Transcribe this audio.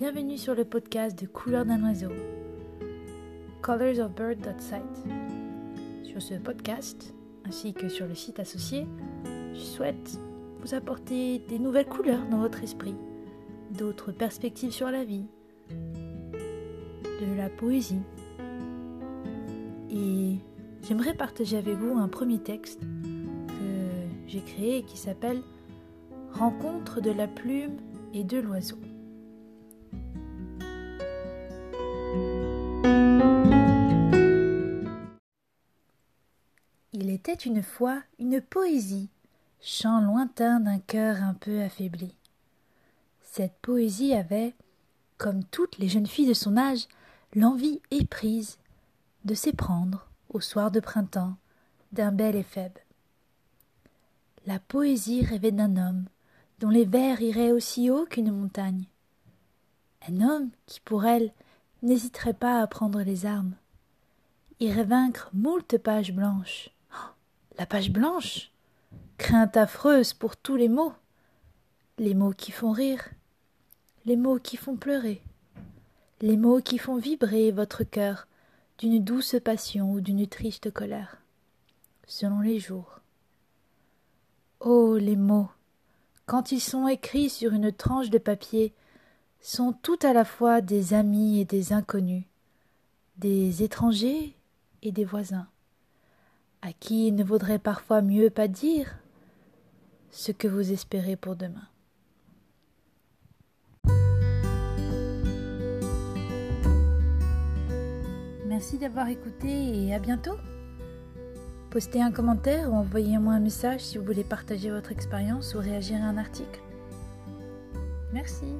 bienvenue sur le podcast de Couleurs d'un oiseau, colorsofbird.site. Sur ce podcast, ainsi que sur le site associé, je souhaite vous apporter des nouvelles couleurs dans votre esprit, d'autres perspectives sur la vie, de la poésie. Et j'aimerais partager avec vous un premier texte que j'ai créé qui s'appelle Rencontre de la plume et de l'oiseau. Il était une fois une poésie, chant lointain d'un cœur un peu affaibli. Cette poésie avait, comme toutes les jeunes filles de son âge, l'envie éprise de s'éprendre, au soir de printemps, d'un bel éphèbe. La poésie rêvait d'un homme dont les vers iraient aussi haut qu'une montagne. Un homme qui, pour elle, n'hésiterait pas à prendre les armes, irait vaincre moult pages blanches. La page blanche. Crainte affreuse pour tous les mots. Les mots qui font rire, les mots qui font pleurer, les mots qui font vibrer votre cœur d'une douce passion ou d'une triste colère, selon les jours. Oh, les mots, quand ils sont écrits sur une tranche de papier, sont tout à la fois des amis et des inconnus, des étrangers et des voisins, à qui il ne vaudrait parfois mieux pas dire ce que vous espérez pour demain. Merci d'avoir écouté et à bientôt. Postez un commentaire ou envoyez-moi un message si vous voulez partager votre expérience ou réagir à un article. Merci.